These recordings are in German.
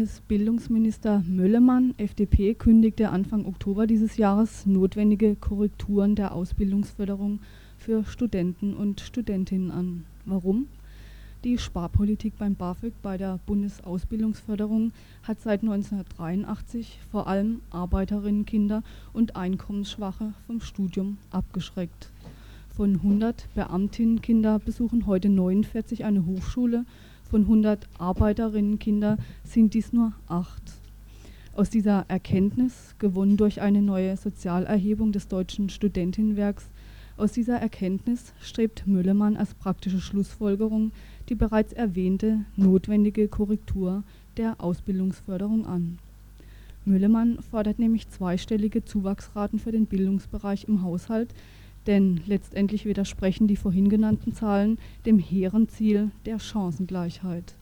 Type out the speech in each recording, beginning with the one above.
Bundesbildungsminister Möllemann, FDP, kündigte Anfang Oktober dieses Jahres notwendige Korrekturen der Ausbildungsförderung für Studenten und Studentinnen an. Warum? Die Sparpolitik beim BAföG bei der Bundesausbildungsförderung hat seit 1983 vor allem Arbeiterinnenkinder und Einkommensschwache vom Studium abgeschreckt. Von 100 Beamtinnenkinder besuchen heute 49 eine Hochschule von 100 Arbeiterinnenkinder sind dies nur acht. Aus dieser Erkenntnis, gewonnen durch eine neue Sozialerhebung des Deutschen Studentinnenwerks, aus dieser Erkenntnis strebt Müllemann als praktische Schlussfolgerung die bereits erwähnte notwendige Korrektur der Ausbildungsförderung an. Müllemann fordert nämlich zweistellige Zuwachsraten für den Bildungsbereich im Haushalt denn letztendlich widersprechen die vorhin genannten Zahlen dem hehren Ziel der Chancengleichheit.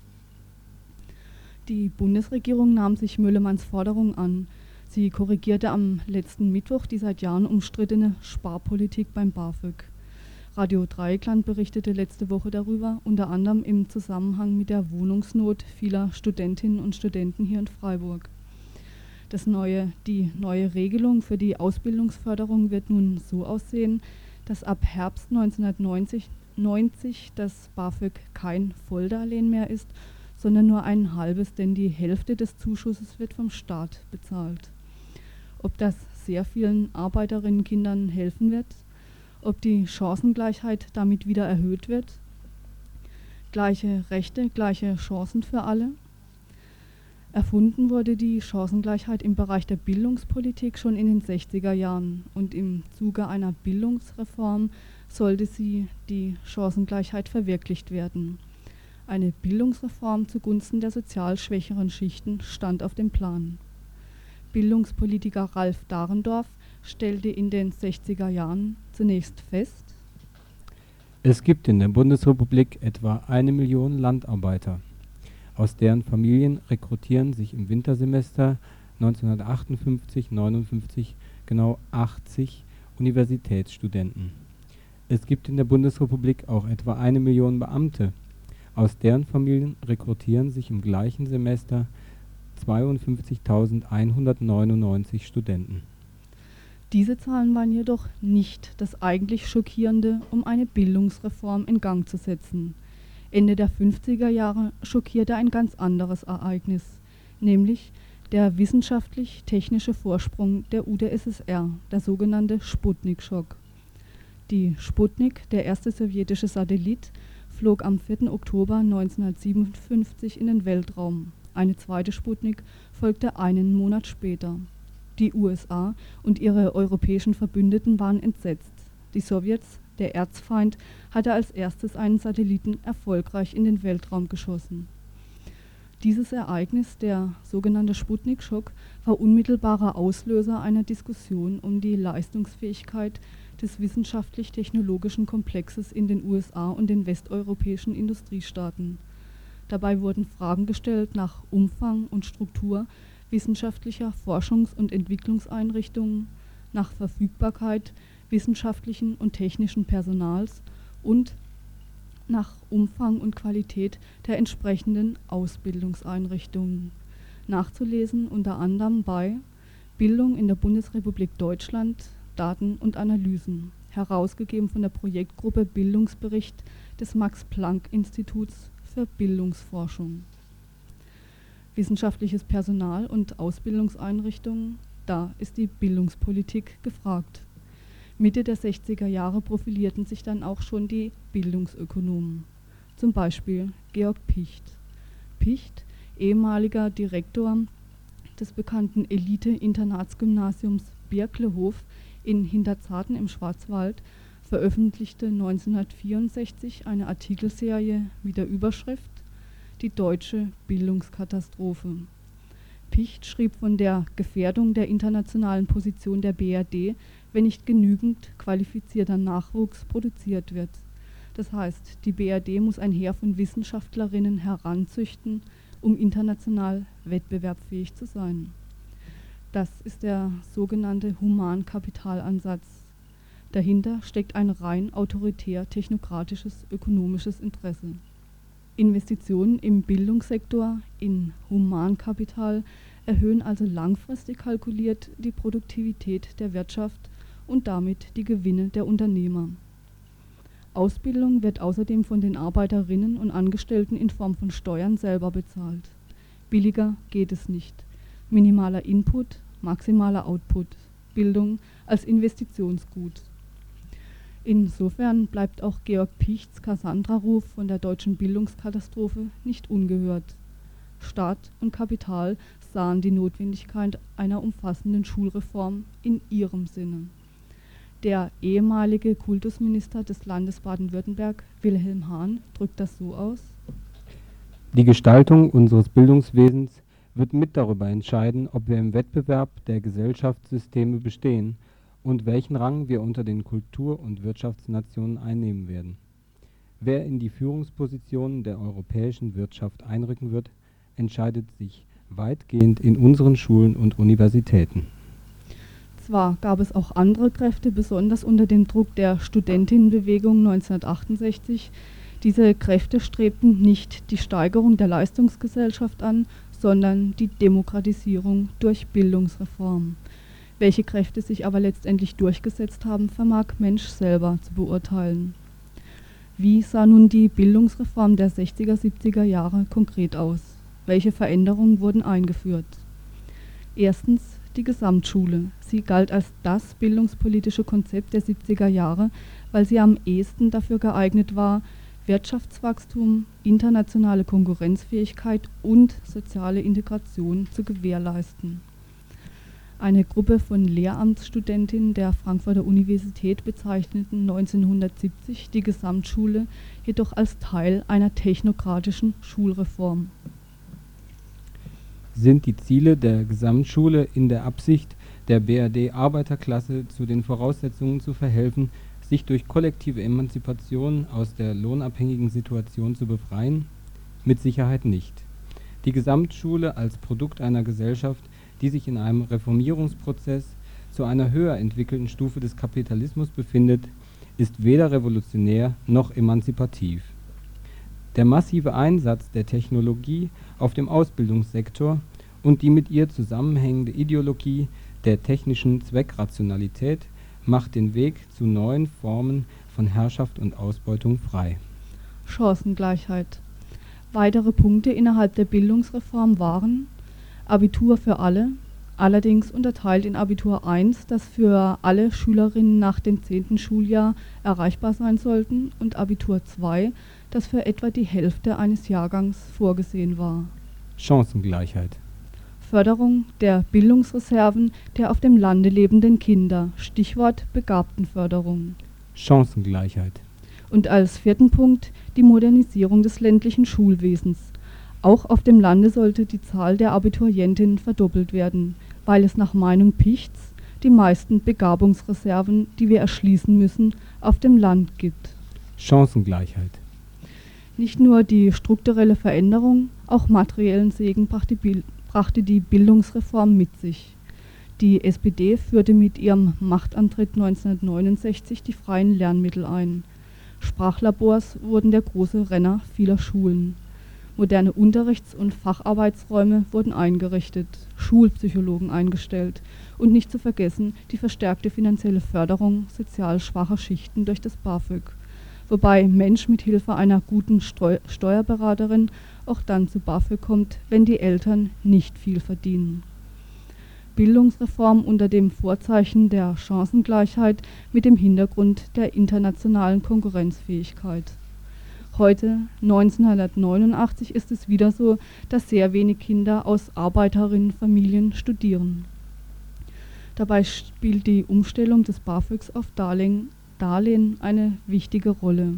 Die Bundesregierung nahm sich Möllemanns Forderung an. Sie korrigierte am letzten Mittwoch die seit Jahren umstrittene Sparpolitik beim BAföG. Radio Dreieckland berichtete letzte Woche darüber, unter anderem im Zusammenhang mit der Wohnungsnot vieler Studentinnen und Studenten hier in Freiburg. Das neue, die neue Regelung für die Ausbildungsförderung wird nun so aussehen, dass ab Herbst 1990 90 das BAföG kein Volldarlehen mehr ist, sondern nur ein halbes, denn die Hälfte des Zuschusses wird vom Staat bezahlt. Ob das sehr vielen Arbeiterinnenkindern helfen wird, ob die Chancengleichheit damit wieder erhöht wird, gleiche Rechte, gleiche Chancen für alle, Erfunden wurde die Chancengleichheit im Bereich der Bildungspolitik schon in den 60er Jahren und im Zuge einer Bildungsreform sollte sie die Chancengleichheit verwirklicht werden. Eine Bildungsreform zugunsten der sozial schwächeren Schichten stand auf dem Plan. Bildungspolitiker Ralf Dahrendorf stellte in den 60er Jahren zunächst fest, es gibt in der Bundesrepublik etwa eine Million Landarbeiter aus deren Familien rekrutieren sich im Wintersemester 1958 / 59 genau 80 Universitätsstudenten. Es gibt in der Bundesrepublik auch etwa eine Million Beamte, aus deren Familien rekrutieren sich im gleichen Semester 52.199 Studenten. Diese Zahlen waren jedoch nicht das eigentlich Schockierende, um eine Bildungsreform in Gang zu setzen Ende der 50er Jahre schockierte ein ganz anderes Ereignis, nämlich der wissenschaftlich-technische Vorsprung der UdSSR, der sogenannte Sputnik-Schock. Die Sputnik, der erste sowjetische Satellit, flog am 4. Oktober 1957 in den Weltraum. Eine zweite Sputnik folgte einen Monat später. Die USA und ihre europäischen Verbündeten waren entsetzt. Die Sowjets der Erzfeind hatte als erstes einen Satelliten erfolgreich in den Weltraum geschossen. Dieses Ereignis, der sogenannte Sputnik-Schock, war unmittelbarer Auslöser einer Diskussion um die Leistungsfähigkeit des wissenschaftlich-technologischen Komplexes in den USA und den westeuropäischen Industriestaaten. Dabei wurden Fragen gestellt nach Umfang und Struktur wissenschaftlicher Forschungs- und Entwicklungseinrichtungen, nach Verfügbarkeit wissenschaftlichen und technischen Personals und nach Umfang und Qualität der entsprechenden Ausbildungseinrichtungen. Nachzulesen unter anderem bei Bildung in der Bundesrepublik Deutschland, Daten und Analysen, herausgegeben von der Projektgruppe Bildungsbericht des Max-Planck-Instituts für Bildungsforschung. Wissenschaftliches Personal und Ausbildungseinrichtungen, da ist die Bildungspolitik gefragt. Mitte der 60er Jahre profilierten sich dann auch schon die Bildungsökonomen, zum Beispiel Georg Picht. Picht, ehemaliger Direktor des bekannten Elite-Internatsgymnasiums Birklehof in Hinterzarten im Schwarzwald, veröffentlichte 1964 eine Artikelserie mit der Überschrift Die deutsche Bildungskatastrophe. Picht schrieb von der Gefährdung der internationalen Position der BRD wenn nicht genügend qualifizierter Nachwuchs produziert wird. Das heißt, die BRD muss ein Heer von Wissenschaftlerinnen heranzüchten, um international wettbewerbsfähig zu sein. Das ist der sogenannte Humankapitalansatz. Dahinter steckt ein rein autoritär technokratisches ökonomisches Interesse. Investitionen im Bildungssektor, in Humankapital erhöhen also langfristig kalkuliert die Produktivität der Wirtschaft und damit die Gewinne der Unternehmer. Ausbildung wird außerdem von den Arbeiterinnen und Angestellten in Form von Steuern selber bezahlt. Billiger geht es nicht. Minimaler Input, maximaler Output. Bildung als Investitionsgut. Insofern bleibt auch Georg Pichts Cassandra-Ruf von der deutschen Bildungskatastrophe nicht ungehört. Staat und Kapital sahen die Notwendigkeit einer umfassenden Schulreform in ihrem Sinne. Der ehemalige Kultusminister des Landes Baden-Württemberg, Wilhelm Hahn, drückt das so aus. Die Gestaltung unseres Bildungswesens wird mit darüber entscheiden, ob wir im Wettbewerb der Gesellschaftssysteme bestehen und welchen Rang wir unter den Kultur und Wirtschaftsnationen einnehmen werden. Wer in die Führungspositionen der europäischen Wirtschaft einrücken wird, entscheidet sich weitgehend in unseren Schulen und Universitäten zwar gab es auch andere Kräfte, besonders unter dem Druck der Studentinnenbewegung 1968. Diese Kräfte strebten nicht die Steigerung der Leistungsgesellschaft an, sondern die Demokratisierung durch Bildungsreform. Welche Kräfte sich aber letztendlich durchgesetzt haben, vermag Mensch selber zu beurteilen. Wie sah nun die Bildungsreform der 60er, 70er Jahre konkret aus? Welche Veränderungen wurden eingeführt? Erstens die Gesamtschule. Sie galt als das bildungspolitische Konzept der 70er Jahre, weil sie am ehesten dafür geeignet war, Wirtschaftswachstum, internationale Konkurrenzfähigkeit und soziale Integration zu gewährleisten. Eine Gruppe von Lehramtsstudentinnen der Frankfurter Universität bezeichneten 1970 die Gesamtschule jedoch als Teil einer technokratischen Schulreform sind die Ziele der Gesamtschule in der Absicht, der BRD-Arbeiterklasse zu den Voraussetzungen zu verhelfen, sich durch kollektive Emanzipation aus der lohnabhängigen Situation zu befreien? Mit Sicherheit nicht. Die Gesamtschule als Produkt einer Gesellschaft, die sich in einem Reformierungsprozess zu einer höher entwickelten Stufe des Kapitalismus befindet, ist weder revolutionär noch emanzipativ. Der massive Einsatz der Technologie auf dem Ausbildungssektor und die mit ihr zusammenhängende Ideologie der technischen Zweckrationalität macht den Weg zu neuen Formen von Herrschaft und Ausbeutung frei. Chancengleichheit. Weitere Punkte innerhalb der Bildungsreform waren Abitur für alle, allerdings unterteilt in Abitur 1, das für alle Schülerinnen nach dem 10. Schuljahr erreichbar sein sollten, und Abitur 2, das für etwa die Hälfte eines Jahrgangs vorgesehen war. Chancengleichheit. Förderung der Bildungsreserven der auf dem Lande lebenden Kinder (Stichwort Begabtenförderung). Chancengleichheit. Und als vierten Punkt die Modernisierung des ländlichen Schulwesens. Auch auf dem Lande sollte die Zahl der Abiturientinnen verdoppelt werden, weil es nach Meinung Pichts die meisten Begabungsreserven, die wir erschließen müssen, auf dem Land gibt. Chancengleichheit. Nicht nur die strukturelle Veränderung, auch materiellen Segen brachte brachte die Bildungsreform mit sich. Die SPD führte mit ihrem Machtantritt 1969 die freien Lernmittel ein. Sprachlabors wurden der große Renner vieler Schulen. Moderne Unterrichts- und Facharbeitsräume wurden eingerichtet, Schulpsychologen eingestellt und nicht zu vergessen die verstärkte finanzielle Förderung sozial schwacher Schichten durch das BAföG, wobei Mensch mit Hilfe einer guten Steu Steuerberaterin auch dann zu BAföG kommt, wenn die Eltern nicht viel verdienen. Bildungsreform unter dem Vorzeichen der Chancengleichheit mit dem Hintergrund der internationalen Konkurrenzfähigkeit. Heute, 1989, ist es wieder so, dass sehr wenig Kinder aus Arbeiterinnenfamilien studieren. Dabei spielt die Umstellung des BAföGs auf Darlehen, Darlehen eine wichtige Rolle.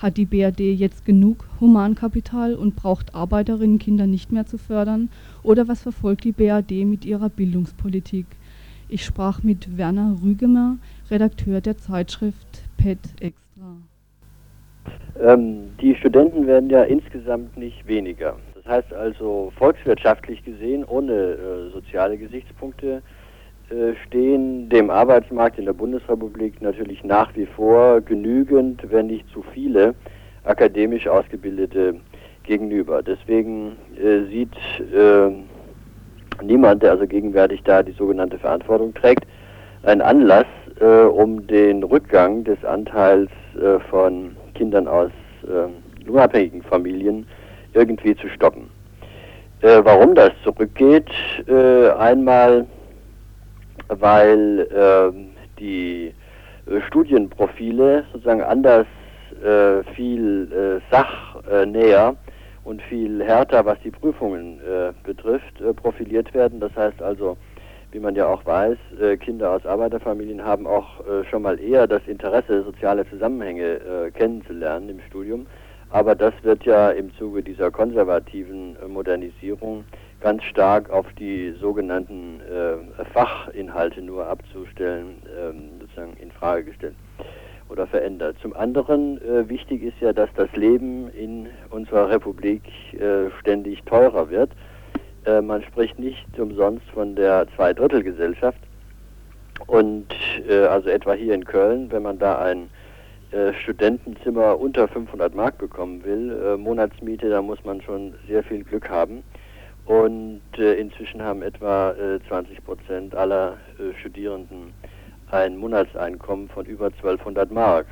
Hat die BRD jetzt genug Humankapital und braucht Arbeiterinnenkinder nicht mehr zu fördern? Oder was verfolgt die BRD mit ihrer Bildungspolitik? Ich sprach mit Werner Rügemer, Redakteur der Zeitschrift PET Extra. Ähm, die Studenten werden ja insgesamt nicht weniger. Das heißt also volkswirtschaftlich gesehen, ohne äh, soziale Gesichtspunkte, stehen dem Arbeitsmarkt in der Bundesrepublik natürlich nach wie vor genügend, wenn nicht zu viele akademisch ausgebildete gegenüber. Deswegen äh, sieht äh, niemand, der also gegenwärtig da die sogenannte Verantwortung trägt, einen Anlass, äh, um den Rückgang des Anteils äh, von Kindern aus äh, unabhängigen Familien irgendwie zu stoppen. Äh, warum das zurückgeht? Äh, einmal, weil ähm, die äh, Studienprofile sozusagen anders viel sachnäher und viel härter, was die Prüfungen betrifft, profiliert werden. Das heißt also, wie man ja auch weiß, äh, Kinder aus Arbeiterfamilien haben auch äh, schon mal eher das Interesse, soziale Zusammenhänge äh, kennenzulernen im Studium. Aber das wird ja im Zuge dieser konservativen Modernisierung ganz stark auf die sogenannten Fachinhalte nur abzustellen, ähm, sozusagen in Frage gestellt oder verändert. Zum anderen wichtig ist ja, dass das Leben in unserer Republik ständig teurer wird äh, man spricht nicht umsonst von der Zweidrittelgesellschaft. Und äh, also etwa hier in Köln, wenn man da ein äh, Studentenzimmer unter 500 Mark bekommen will, äh, Monatsmiete, da muss man schon sehr viel Glück haben. Und äh, inzwischen haben etwa 20 äh, Prozent aller Studierenden ein Monatseinkommen von über 1200 Mark.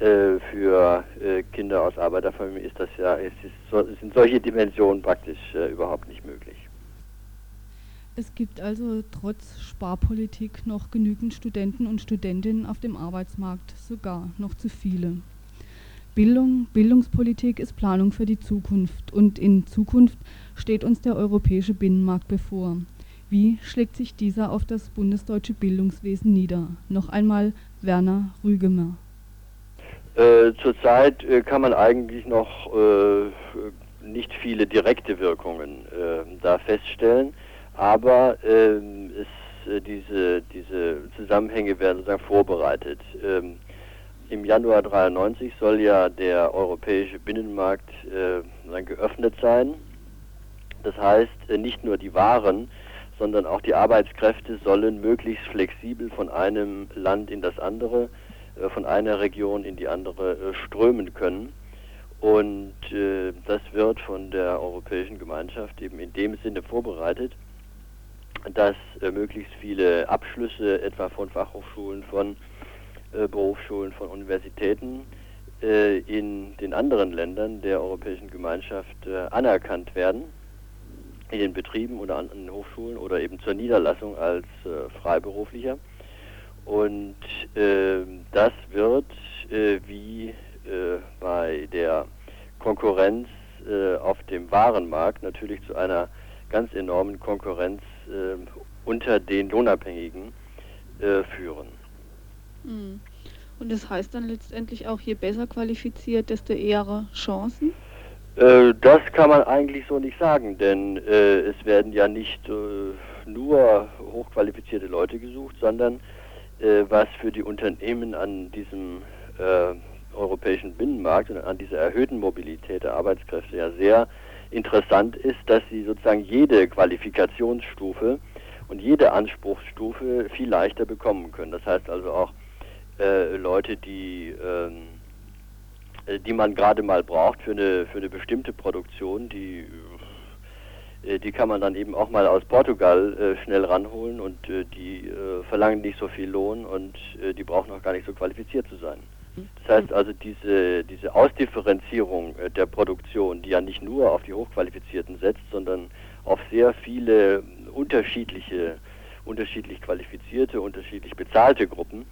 Äh, für äh, Kinder aus Arbeiterfamilien ist das ja, es ist, sind solche Dimensionen praktisch äh, überhaupt nicht möglich. Es gibt also trotz Sparpolitik noch genügend Studenten und Studentinnen auf dem Arbeitsmarkt, sogar noch zu viele. Bildung, Bildungspolitik ist Planung für die Zukunft und in Zukunft steht uns der europäische Binnenmarkt bevor. Wie schlägt sich dieser auf das bundesdeutsche Bildungswesen nieder? Noch einmal Werner Rügemer. Äh, zurzeit äh, kann man eigentlich noch äh, nicht viele direkte Wirkungen äh, da feststellen, aber ähm, es, äh, diese, diese Zusammenhänge werden sozusagen vorbereitet. Ähm, Im Januar 93 soll ja der europäische Binnenmarkt äh, geöffnet sein. Das heißt, nicht nur die Waren, sondern auch die Arbeitskräfte sollen möglichst flexibel von einem Land in das andere äh, von einer Region in die andere äh, strömen können. Und äh, das wird von der Europäischen Gemeinschaft eben in dem Sinne vorbereitet, dass möglichst viele Abschlüsse etwa von Fachhochschulen, von Berufsschulen, von Universitäten in den anderen Ländern der Europäischen Gemeinschaft anerkannt werden, in den Betrieben oder an den Hochschulen oder eben zur Niederlassung als Freiberuflicher. Und äh, das wird äh, wie äh, bei der Konkurrenz äh, auf dem Warenmarkt natürlich zu einer ganz enormen Konkurrenz äh, unter den Lohnabhängigen äh, führen. Hm. Und das heißt dann letztendlich auch, je besser qualifiziert, desto eher Chancen? Das kann man eigentlich so nicht sagen, denn es werden ja nicht nur hochqualifizierte Leute gesucht, sondern äh, was für die Unternehmen an diesem äh, europäischen Binnenmarkt und an dieser erhöhten Mobilität der Arbeitskräfte ja sehr interessant ist, dass sie sozusagen jede Qualifikationsstufe und jede Anspruchsstufe viel leichter bekommen können. Das heißt also auch äh, Leute, die, ähm, äh, die man gerade mal braucht für eine, für eine bestimmte Produktion, die äh, die kann man dann eben auch mal aus Portugal äh, schnell ranholen und äh, die äh, verlangen nicht so viel Lohn und die brauchen auch gar nicht so qualifiziert zu sein. Das heißt also diese, diese Ausdifferenzierung der Produktion, die ja nicht nur auf die Hochqualifizierten setzt, sondern auf sehr viele unterschiedliche, unterschiedlich qualifizierte, unterschiedlich bezahlte Gruppen,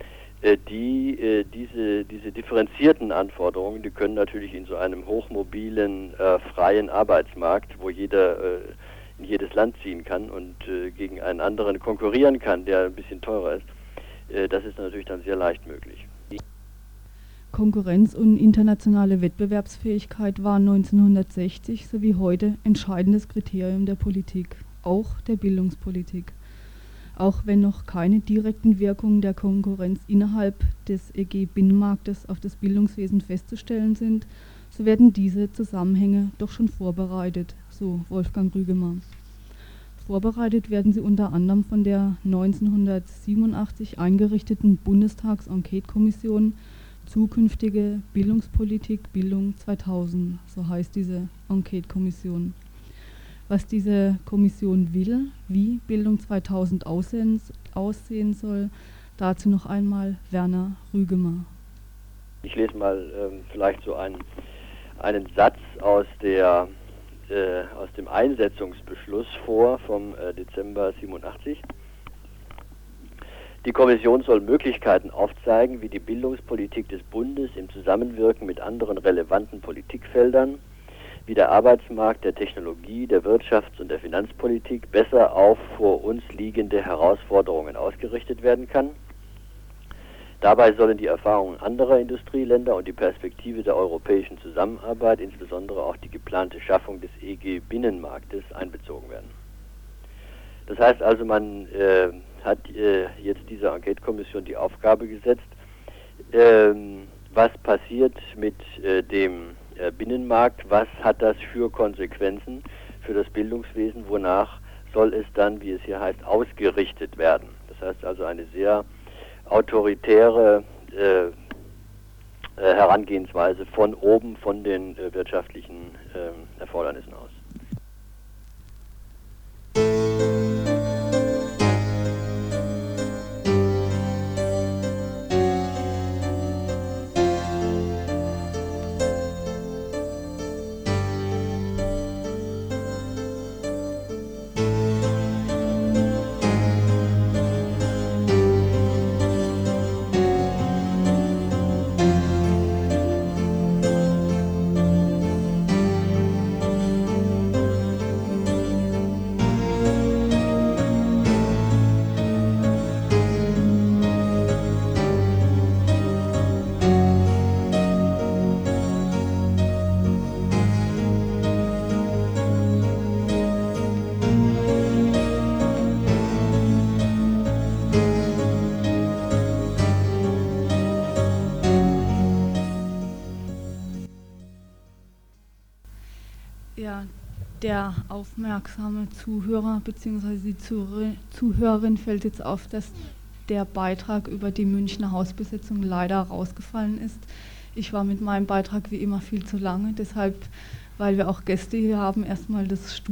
die, diese, diese differenzierten Anforderungen, die können natürlich in so einem hochmobilen, freien Arbeitsmarkt, wo jeder in jedes Land ziehen kann und äh, gegen einen anderen konkurrieren kann, der ein bisschen teurer ist, äh, das ist natürlich dann sehr leicht möglich. Konkurrenz und internationale Wettbewerbsfähigkeit waren 1960 sowie heute entscheidendes Kriterium der Politik, auch der Bildungspolitik. Auch wenn noch keine direkten Wirkungen der Konkurrenz innerhalb des EG-Binnenmarktes auf das Bildungswesen festzustellen sind, so werden diese Zusammenhänge doch schon vorbereitet, so Wolfgang Rügemann. Vorbereitet werden sie unter anderem von der 1987 eingerichteten Bundestags-Enquete-Kommission Zukünftige Bildungspolitik Bildung 2000, so heißt diese Enquete-Kommission. Was diese Kommission will, wie Bildung 2000 aussehen, aussehen soll, dazu noch einmal Werner Rügemer. Ich lese mal ähm, vielleicht so einen, einen Satz aus, der, äh, aus dem Einsetzungsbeschluss vor vom äh, Dezember 87. Die Kommission soll Möglichkeiten aufzeigen, wie die Bildungspolitik des Bundes im Zusammenwirken mit anderen relevanten Politikfeldern wie der Arbeitsmarkt, der Technologie, der Wirtschafts- und der Finanzpolitik besser auf vor uns liegende Herausforderungen ausgerichtet werden kann. Dabei sollen die Erfahrungen anderer Industrieländer und die Perspektive der europäischen Zusammenarbeit, insbesondere auch die geplante Schaffung des EG-Binnenmarktes, einbezogen werden. Das heißt also, man äh, hat äh, jetzt dieser Enquete-Kommission die Aufgabe gesetzt, ähm, was passiert mit äh, dem äh, Binnenmarkt, was hat das für Konsequenzen für das Bildungswesen, wonach soll es dann, wie es hier heißt, ausgerichtet werden. Das heißt also eine sehr autoritäre äh, äh, Herangehensweise von oben, von den äh, wirtschaftlichen ähm, Erfordernissen aus. Der aufmerksame Zuhörer bzw. die Zuhörerin fällt jetzt auf, dass der Beitrag über die Münchner Hausbesetzung leider rausgefallen ist. Ich war mit meinem Beitrag wie immer viel zu lange, deshalb, weil wir auch Gäste hier haben, erstmal das Studio.